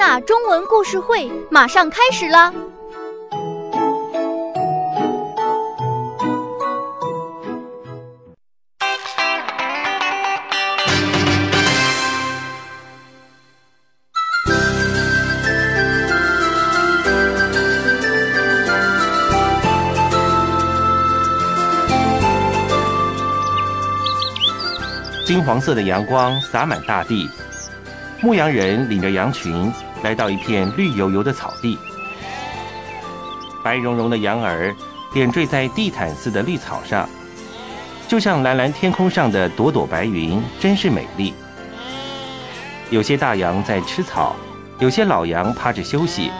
那中文故事会马上开始啦！金黄色的阳光洒满大地，牧羊人领着羊群来到一片绿油油的草地，白茸茸的羊儿点缀在地毯似的绿草上，就像蓝蓝天空上的朵朵白云，真是美丽。有些大羊在吃草，有些老羊趴着休息，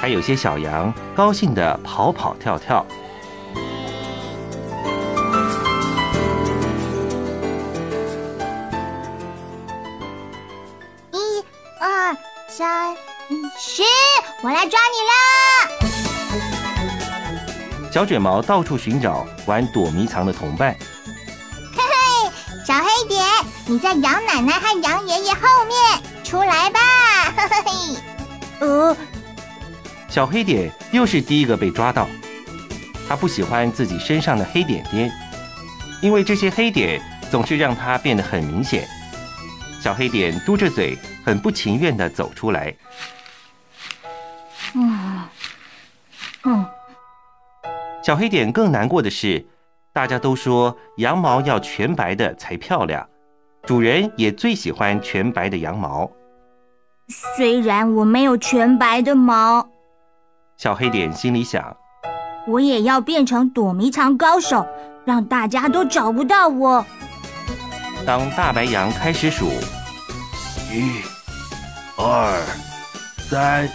还有些小羊高兴地跑跑跳跳。三，十，我来抓你啦！小卷毛到处寻找玩躲迷藏的同伴。嘿嘿，小黑点，你在羊奶奶和羊爷爷后面，出来吧！嘿 嘿嘿。呃，小黑点又是第一个被抓到。他不喜欢自己身上的黑点点，因为这些黑点总是让他变得很明显。小黑点嘟着嘴。很不情愿的走出来。嗯嗯，小黑点更难过的是，大家都说羊毛要全白的才漂亮，主人也最喜欢全白的羊毛。虽然我没有全白的毛，小黑点心里想，我也要变成躲迷藏高手，让大家都找不到我。当大白羊开始数一。二三，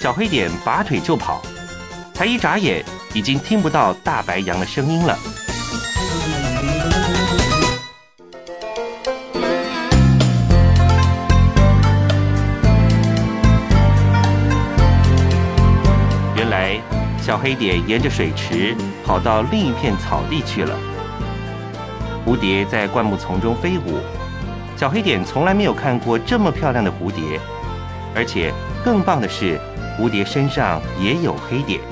小黑点拔腿就跑，才一眨眼，已经听不到大白羊的声音了。原来，小黑点沿着水池跑到另一片草地去了。蝴蝶在灌木丛中飞舞。小黑点从来没有看过这么漂亮的蝴蝶，而且更棒的是，蝴蝶身上也有黑点。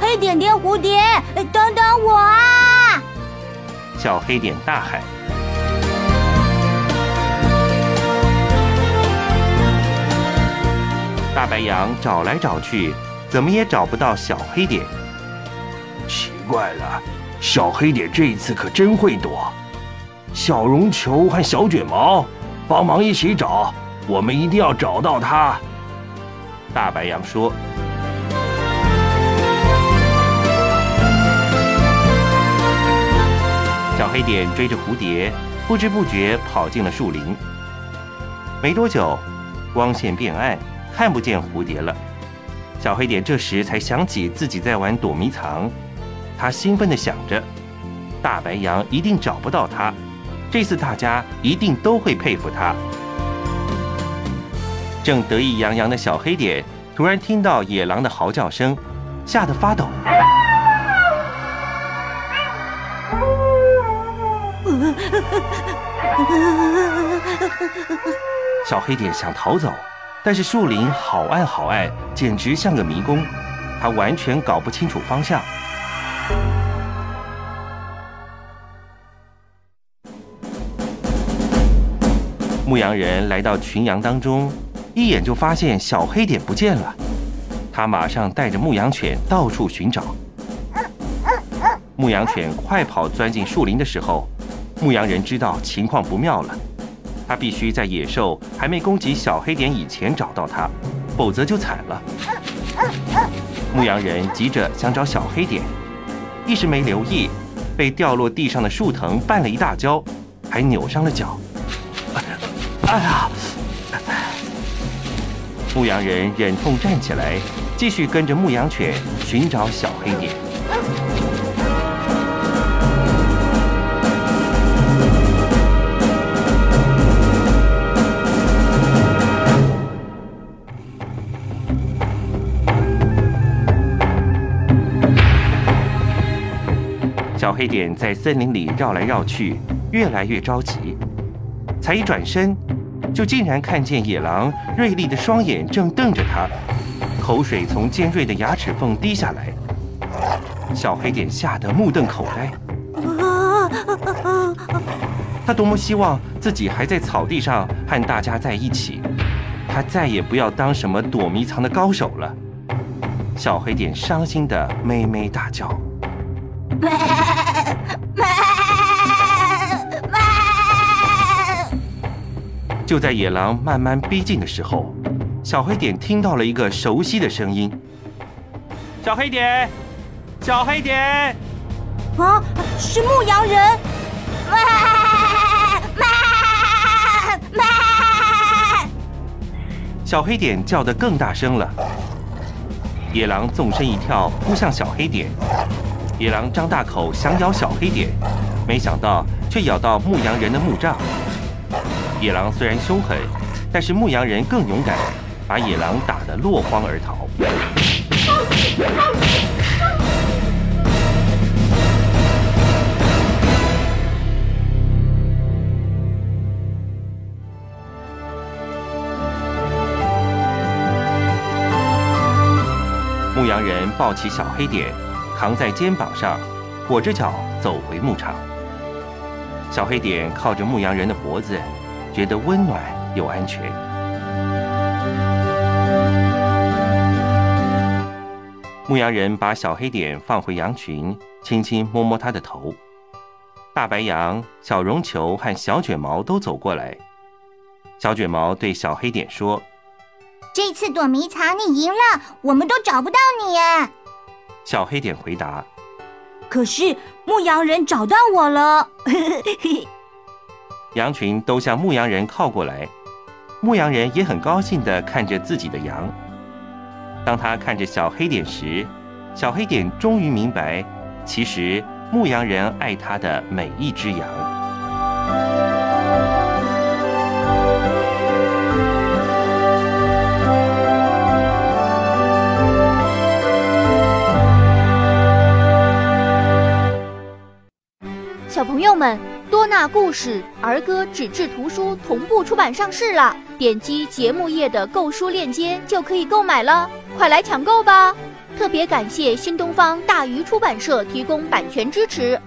黑点点蝴蝶，等等我啊！小黑点大喊。大白羊找来找去，怎么也找不到小黑点。奇怪了，小黑点这一次可真会躲。小绒球和小卷毛，帮忙一起找，我们一定要找到它。大白羊说：“小黑点追着蝴蝶，不知不觉跑进了树林。没多久，光线变暗，看不见蝴蝶了。小黑点这时才想起自己在玩躲迷藏，他兴奋地想着：大白羊一定找不到它。”这次大家一定都会佩服他。正得意洋洋的小黑点突然听到野狼的嚎叫声，吓得发抖。小黑点想逃走，但是树林好暗好暗，简直像个迷宫，他完全搞不清楚方向。牧羊人来到群羊当中，一眼就发现小黑点不见了。他马上带着牧羊犬到处寻找。牧羊犬快跑钻进树林的时候，牧羊人知道情况不妙了。他必须在野兽还没攻击小黑点以前找到它，否则就惨了。牧羊人急着想找小黑点，一时没留意，被掉落地上的树藤绊了一大跤，还扭伤了脚。哎呀！牧羊人忍痛站起来，继续跟着牧羊犬寻找小黑点。小黑点在森林里绕来绕去，越来越着急，才一转身。就竟然看见野狼锐利的双眼正瞪着他，口水从尖锐的牙齿缝滴下来。小黑点吓得目瞪口呆。他多么希望自己还在草地上和大家在一起，他再也不要当什么躲迷藏的高手了。小黑点伤心的咩咩大叫。就在野狼慢慢逼近的时候，小黑点听到了一个熟悉的声音：“小黑点，小黑点！”啊，是牧羊人！哇！妈妈！小黑点叫得更大声了。野狼纵身一跳，扑向小黑点。野狼张大口想咬小黑点，没想到却咬到牧羊人的木杖。野狼虽然凶狠，但是牧羊人更勇敢，把野狼打得落荒而逃。牧羊人抱起小黑点，扛在肩膀上，裹着脚走回牧场。小黑点靠着牧羊人的脖子。觉得温暖又安全。牧羊人把小黑点放回羊群，轻轻摸摸它的头。大白羊、小绒球和小卷毛都走过来。小卷毛对小黑点说：“这次躲迷藏你赢了，我们都找不到你。”小黑点回答：“可是牧羊人找到我了。”羊群都向牧羊人靠过来，牧羊人也很高兴地看着自己的羊。当他看着小黑点时，小黑点终于明白，其实牧羊人爱他的每一只羊。小朋友们。多纳故事儿歌纸质图书同步出版上市了，点击节目页的购书链接就可以购买了，快来抢购吧！特别感谢新东方大鱼出版社提供版权支持。